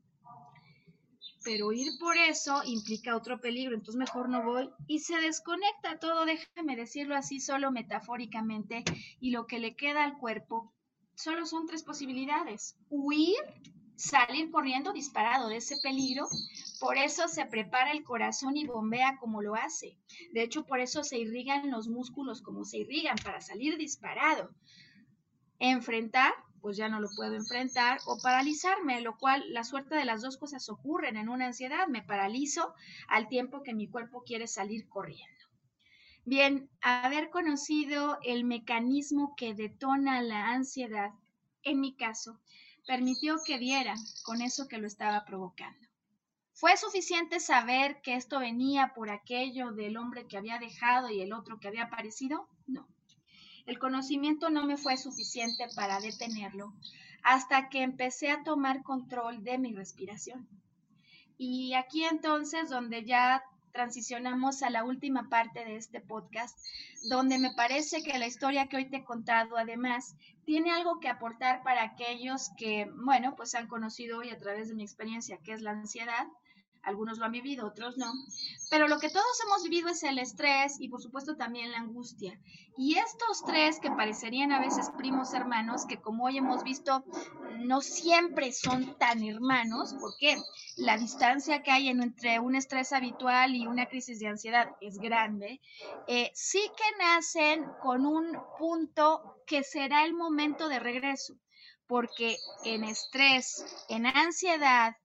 A: Pero ir por eso implica otro peligro, entonces mejor no voy y se desconecta todo, déjame decirlo así solo metafóricamente, y lo que le queda al cuerpo solo son tres posibilidades. Huir, salir corriendo disparado de ese peligro. Por eso se prepara el corazón y bombea como lo hace. De hecho, por eso se irrigan los músculos como se irrigan, para salir disparado. Enfrentar, pues ya no lo puedo enfrentar, o paralizarme, lo cual la suerte de las dos cosas ocurren en una ansiedad. Me paralizo al tiempo que mi cuerpo quiere salir corriendo. Bien, haber conocido el mecanismo que detona la ansiedad, en mi caso, permitió que viera con eso que lo estaba provocando. ¿Fue suficiente saber que esto venía por aquello del hombre que había dejado y el otro que había aparecido? No. El conocimiento no me fue suficiente para detenerlo hasta que empecé a tomar control de mi respiración. Y aquí entonces donde ya transicionamos a la última parte de este podcast, donde me parece que la historia que hoy te he contado además tiene algo que aportar para aquellos que, bueno, pues han conocido hoy a través de mi experiencia, que es la ansiedad, algunos lo han vivido, otros no. Pero lo que todos hemos vivido es el estrés y por supuesto también la angustia. Y estos tres que parecerían a veces primos hermanos, que como hoy hemos visto, no siempre son tan hermanos, porque la distancia que hay entre un estrés habitual y una crisis de ansiedad es grande, eh, sí que nacen con un punto que será el momento de regreso porque en estrés, en ansiedad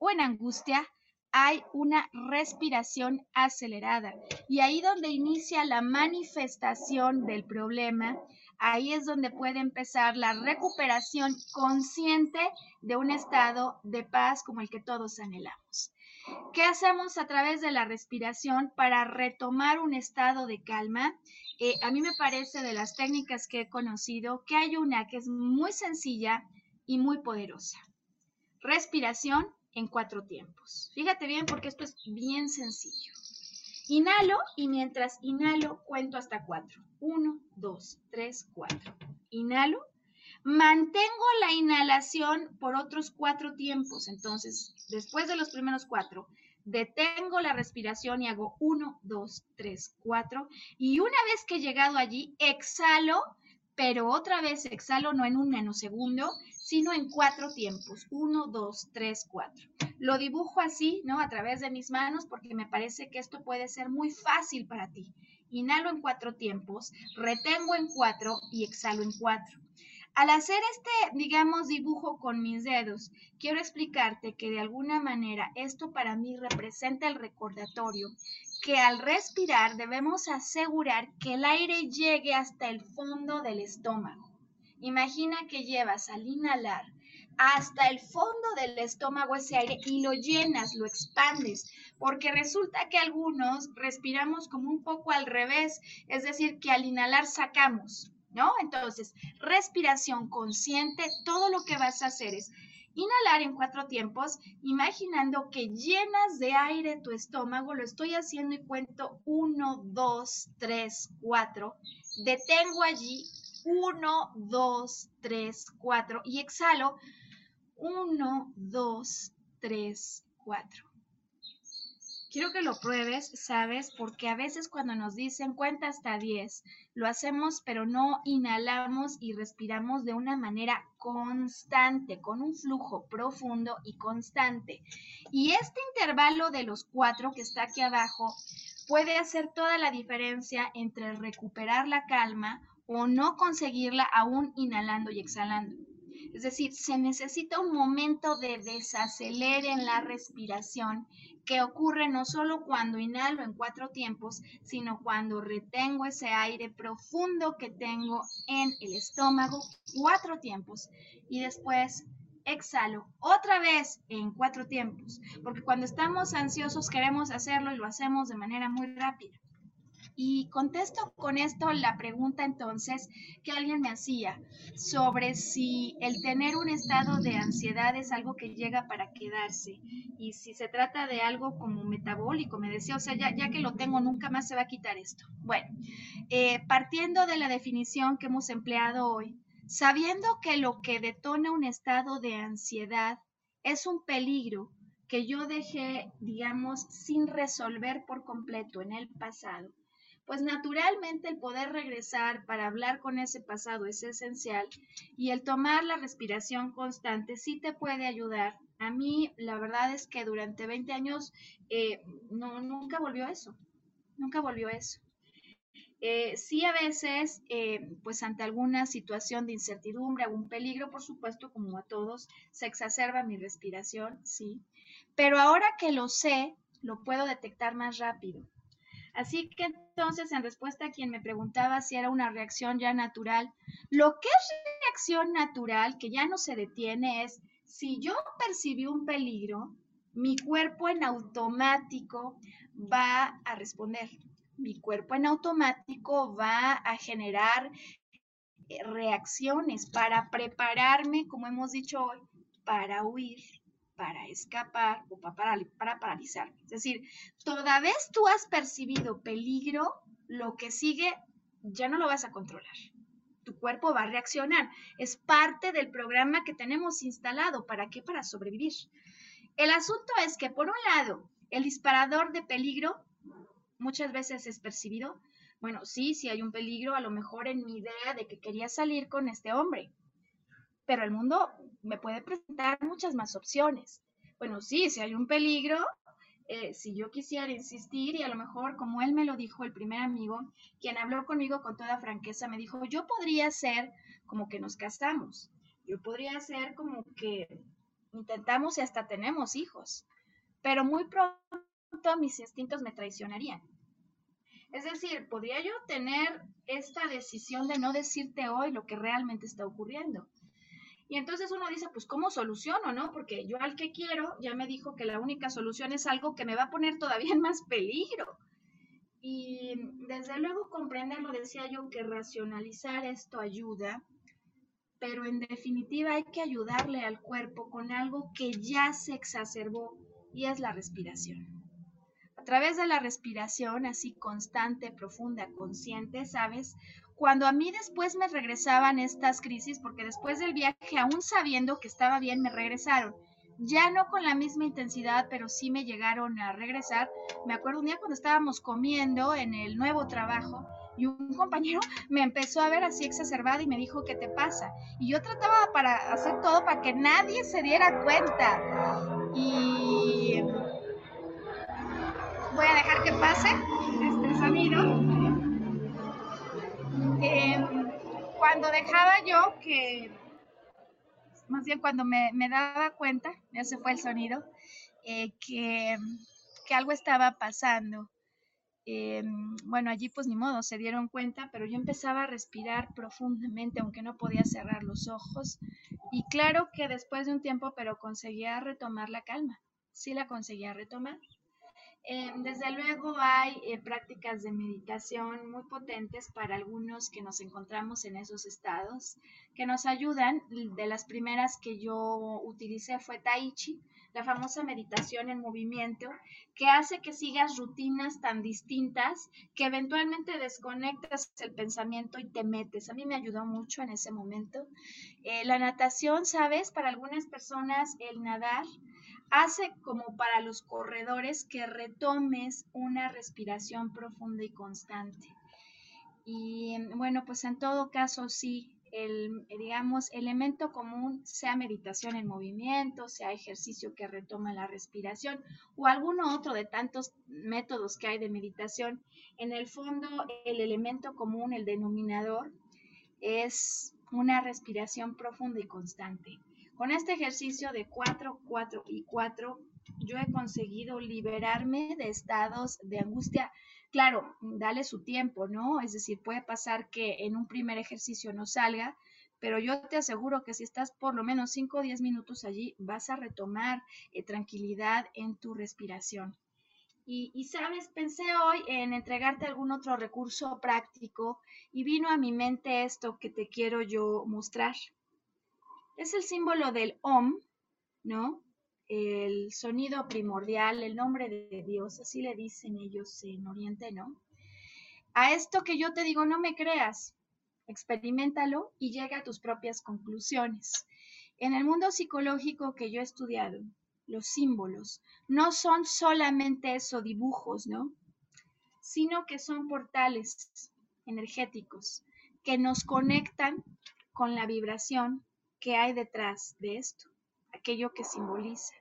A: o en angustia, hay una respiración acelerada. Y ahí donde inicia la manifestación del problema, ahí es donde puede empezar la recuperación consciente de un estado de paz como el que todos anhelamos. ¿Qué hacemos a través de la respiración para retomar un estado de calma? Eh, a mí me parece de las técnicas que he conocido que hay una que es muy sencilla y muy poderosa. Respiración en cuatro tiempos. Fíjate bien porque esto es bien sencillo. Inhalo y mientras inhalo cuento hasta cuatro. Uno, dos, tres, cuatro. Inhalo. Mantengo la inhalación por otros cuatro tiempos. Entonces, después de los primeros cuatro, detengo la respiración y hago uno, dos, tres, cuatro. Y una vez que he llegado allí, exhalo, pero otra vez exhalo no en un nanosegundo, sino en cuatro tiempos. Uno, dos, tres, cuatro. Lo dibujo así, ¿no? A través de mis manos porque me parece que esto puede ser muy fácil para ti. Inhalo en cuatro tiempos, retengo en cuatro y exhalo en cuatro. Al hacer este, digamos, dibujo con mis dedos, quiero explicarte que de alguna manera esto para mí representa el recordatorio que al respirar debemos asegurar que el aire llegue hasta el fondo del estómago. Imagina que llevas al inhalar hasta el fondo del estómago ese aire y lo llenas, lo expandes, porque resulta que algunos respiramos como un poco al revés, es decir, que al inhalar sacamos, ¿no? Entonces, respiración consciente, todo lo que vas a hacer es inhalar en cuatro tiempos, imaginando que llenas de aire tu estómago, lo estoy haciendo y cuento uno, dos, tres, cuatro, detengo allí, uno, dos, tres, cuatro, y exhalo, uno, dos, tres, cuatro. Quiero que lo pruebes, ¿sabes? Porque a veces cuando nos dicen cuenta hasta 10, lo hacemos pero no inhalamos y respiramos de una manera constante, con un flujo profundo y constante. Y este intervalo de los cuatro que está aquí abajo puede hacer toda la diferencia entre recuperar la calma o no conseguirla aún inhalando y exhalando. Es decir, se necesita un momento de desacelerar en la respiración que ocurre no solo cuando inhalo en cuatro tiempos, sino cuando retengo ese aire profundo que tengo en el estómago, cuatro tiempos, y después exhalo otra vez en cuatro tiempos, porque cuando estamos ansiosos queremos hacerlo y lo hacemos de manera muy rápida. Y contesto con esto la pregunta entonces que alguien me hacía sobre si el tener un estado de ansiedad es algo que llega para quedarse y si se trata de algo como metabólico, me decía, o sea, ya, que lo tengo nunca más se va a quitar esto. Bueno, eh, partiendo de la definición que hemos empleado hoy, sabiendo que lo que detona un estado de ansiedad es un peligro que yo dejé, digamos, sin resolver por completo en el pasado, pues naturalmente el poder regresar para hablar con ese pasado es esencial y el tomar la respiración constante sí te puede ayudar. A mí la verdad es que durante 20 años eh, no, nunca volvió eso, nunca volvió eso. Eh, sí a veces, eh, pues ante alguna situación de incertidumbre, algún peligro, por supuesto, como a todos, se exacerba mi respiración, sí. Pero ahora que lo sé, lo puedo detectar más rápido. Así que entonces, en respuesta a quien me preguntaba si era una reacción ya natural, lo que es reacción natural, que ya no se detiene, es si yo percibí un peligro, mi cuerpo en automático va a responder. Mi cuerpo en automático va a generar eh, reacciones para prepararme, como hemos dicho hoy, para huir para escapar o para, para paralizar. Es decir, toda vez tú has percibido peligro, lo que sigue ya no lo vas a controlar. Tu cuerpo va a reaccionar. Es parte del programa que tenemos instalado. ¿Para qué? Para sobrevivir. El asunto es que, por un lado, el disparador de peligro muchas veces es percibido. Bueno, sí, si hay un peligro, a lo mejor en mi idea de que quería salir con este hombre pero el mundo me puede presentar muchas más opciones. Bueno, sí, si hay un peligro, eh, si yo quisiera insistir y a lo mejor como él me lo dijo, el primer amigo, quien habló conmigo con toda franqueza, me dijo, yo podría ser como que nos casamos, yo podría ser como que intentamos y hasta tenemos hijos, pero muy pronto mis instintos me traicionarían. Es decir, podría yo tener esta decisión de no decirte hoy lo que realmente está ocurriendo Y entonces uno dice, pues, ¿cómo soluciono, no? Porque yo al que quiero ya me dijo que la única solución es algo que me va a poner todavía en más peligro. Y desde luego comprenderlo, decía yo, que racionalizar esto ayuda, pero en definitiva hay que ayudarle al cuerpo con algo que ya se exacerbó y es la respiración. A través de la respiración, así constante, profunda, consciente, ¿sabes? Cuando a mí después me regresaban estas crisis, porque después del viaje, aún sabiendo que estaba bien, me regresaron. Ya no con la misma intensidad, pero sí me llegaron a regresar. Me acuerdo un día cuando estábamos comiendo en el nuevo trabajo y un compañero me empezó a ver así exacerbada y me dijo, ¿qué te pasa? Y yo trataba para hacer todo para que nadie se diera cuenta. Y voy a dejar que pase este. Em, cuando dejaba yo que, más bien cuando me, daba cuenta, ya se fue el sonido, eh, que, que, algo estaba pasando. Em, bueno, allí pues ni modo, se dieron cuenta, pero yo empezaba a respirar profundamente, aunque no podía cerrar los ojos. Y claro que después de un tiempo, pero conseguía retomar la calma. Sí la conseguía retomar. Eh, desde luego hay eh, prácticas de meditación muy potentes para algunos que nos encontramos en esos estados, que nos ayudan. De las primeras que yo utilicé fue Tai Chi, la famosa meditación en movimiento, que hace que sigas rutinas tan distintas que eventualmente desconectas el pensamiento y te metes. A mí me ayudó mucho en ese momento. Eh, la natación, ¿sabes? Para algunas personas el nadar hace como para los corredores que retomes una respiración profunda y constante. Y bueno, pues en todo caso sí, el, digamos, elemento común, sea meditación en movimiento, sea ejercicio que retoma la respiración o alguno otro de tantos métodos que hay de meditación, en el fondo el elemento común, el denominador, es una respiración profunda y constante. Con este ejercicio de 4, 4 y 4, yo he conseguido liberarme de estados de angustia. Claro, dale su tiempo, ¿no? Es decir, puede pasar que en un primer ejercicio no salga, pero yo te aseguro que si estás por lo menos 5 o 10 minutos allí, vas a retomar eh, tranquilidad en tu respiración. Y, y, sabes, pensé hoy en entregarte algún otro recurso práctico y vino a mi mente esto que te quiero yo mostrar es el símbolo del Om, ¿no? El sonido primordial, el nombre de Dios, así le dicen ellos en Oriente, ¿no? A esto que yo te digo, no me creas, experimentalo y llega a tus propias conclusiones. En el mundo psicológico que yo he estudiado, los símbolos no son solamente eso, dibujos, ¿no? Sino que son portales energéticos que nos conectan con la vibración qué hay detrás de esto, aquello que simboliza.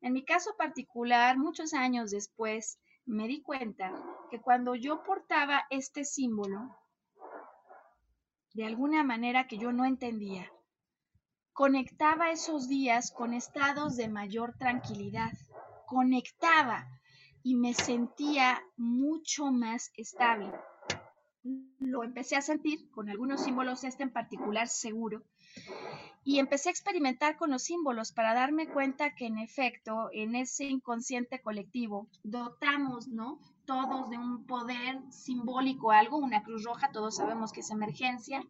A: En mi caso particular, muchos años después, me di cuenta que cuando yo portaba este símbolo, de alguna manera que yo no entendía, conectaba esos días con estados de mayor tranquilidad, conectaba y me sentía mucho más estable. Lo empecé a sentir con algunos símbolos, este en particular seguro, y empecé a experimentar con los símbolos para darme cuenta que en efecto en ese inconsciente colectivo dotamos, ¿no? Todos de un poder simbólico, algo, una cruz roja, todos sabemos que es emergencia,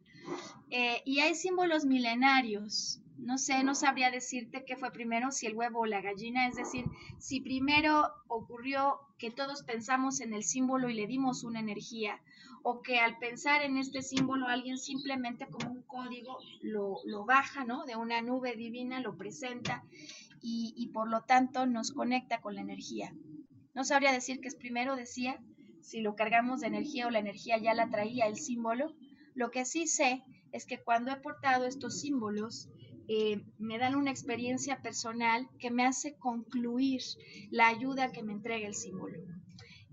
A: eh, y hay símbolos milenarios. No sé, no sabría decirte qué fue primero, si el huevo o la gallina, es decir, si primero ocurrió que todos pensamos en el símbolo y le dimos una energía, o que al pensar en este símbolo alguien simplemente como un código lo, baja, ¿no? De una nube divina, lo presenta y, y, por lo tanto nos conecta con la energía. No sabría decir que es primero, decía, si lo cargamos de energía o la energía ya la traía el símbolo. Lo que sí sé es que cuando he portado estos símbolos, eh, me dan una experiencia personal que me hace concluir la ayuda que me entrega el símbolo.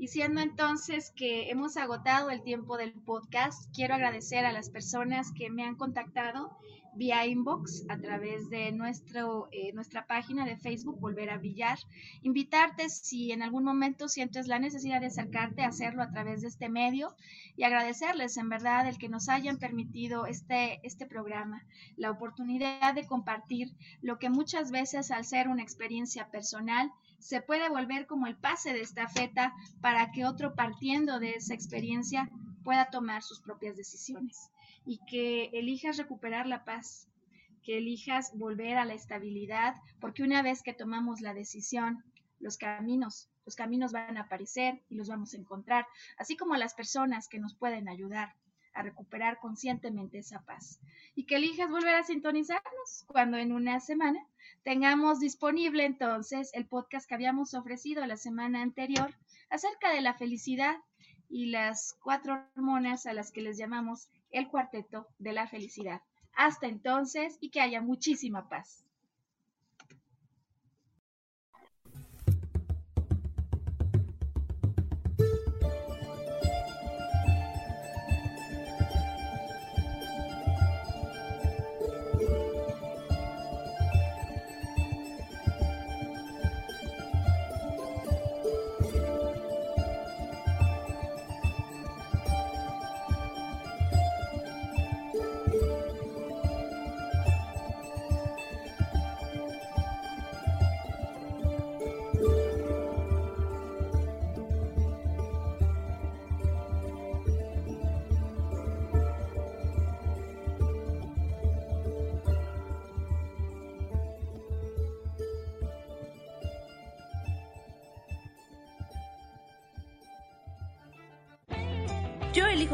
A: Y siendo entonces que hemos agotado el tiempo del podcast, quiero agradecer a las personas que me han contactado vía inbox a través de nuestro, eh, nuestra página de Facebook, Volver a Brillar. Invitarte si en algún momento sientes la necesidad de acercarte a hacerlo a través de este medio y agradecerles en verdad el que nos hayan permitido este, este programa, la oportunidad de compartir lo que muchas veces al ser una experiencia personal se puede volver como el pase de esta feta para que otro partiendo de esa experiencia pueda tomar sus propias decisiones. Y que elijas recuperar la paz, que elijas volver a la estabilidad, porque una vez que tomamos la decisión, los caminos, los caminos van a aparecer y los vamos a encontrar, así como las personas que nos pueden ayudar a recuperar conscientemente esa paz. Y que elijas volver a sintonizarnos cuando en una semana tengamos disponible entonces el podcast que habíamos ofrecido la semana anterior acerca de la felicidad y las cuatro hormonas a las que les llamamos el cuarteto de la felicidad. Hasta entonces y que haya muchísima paz.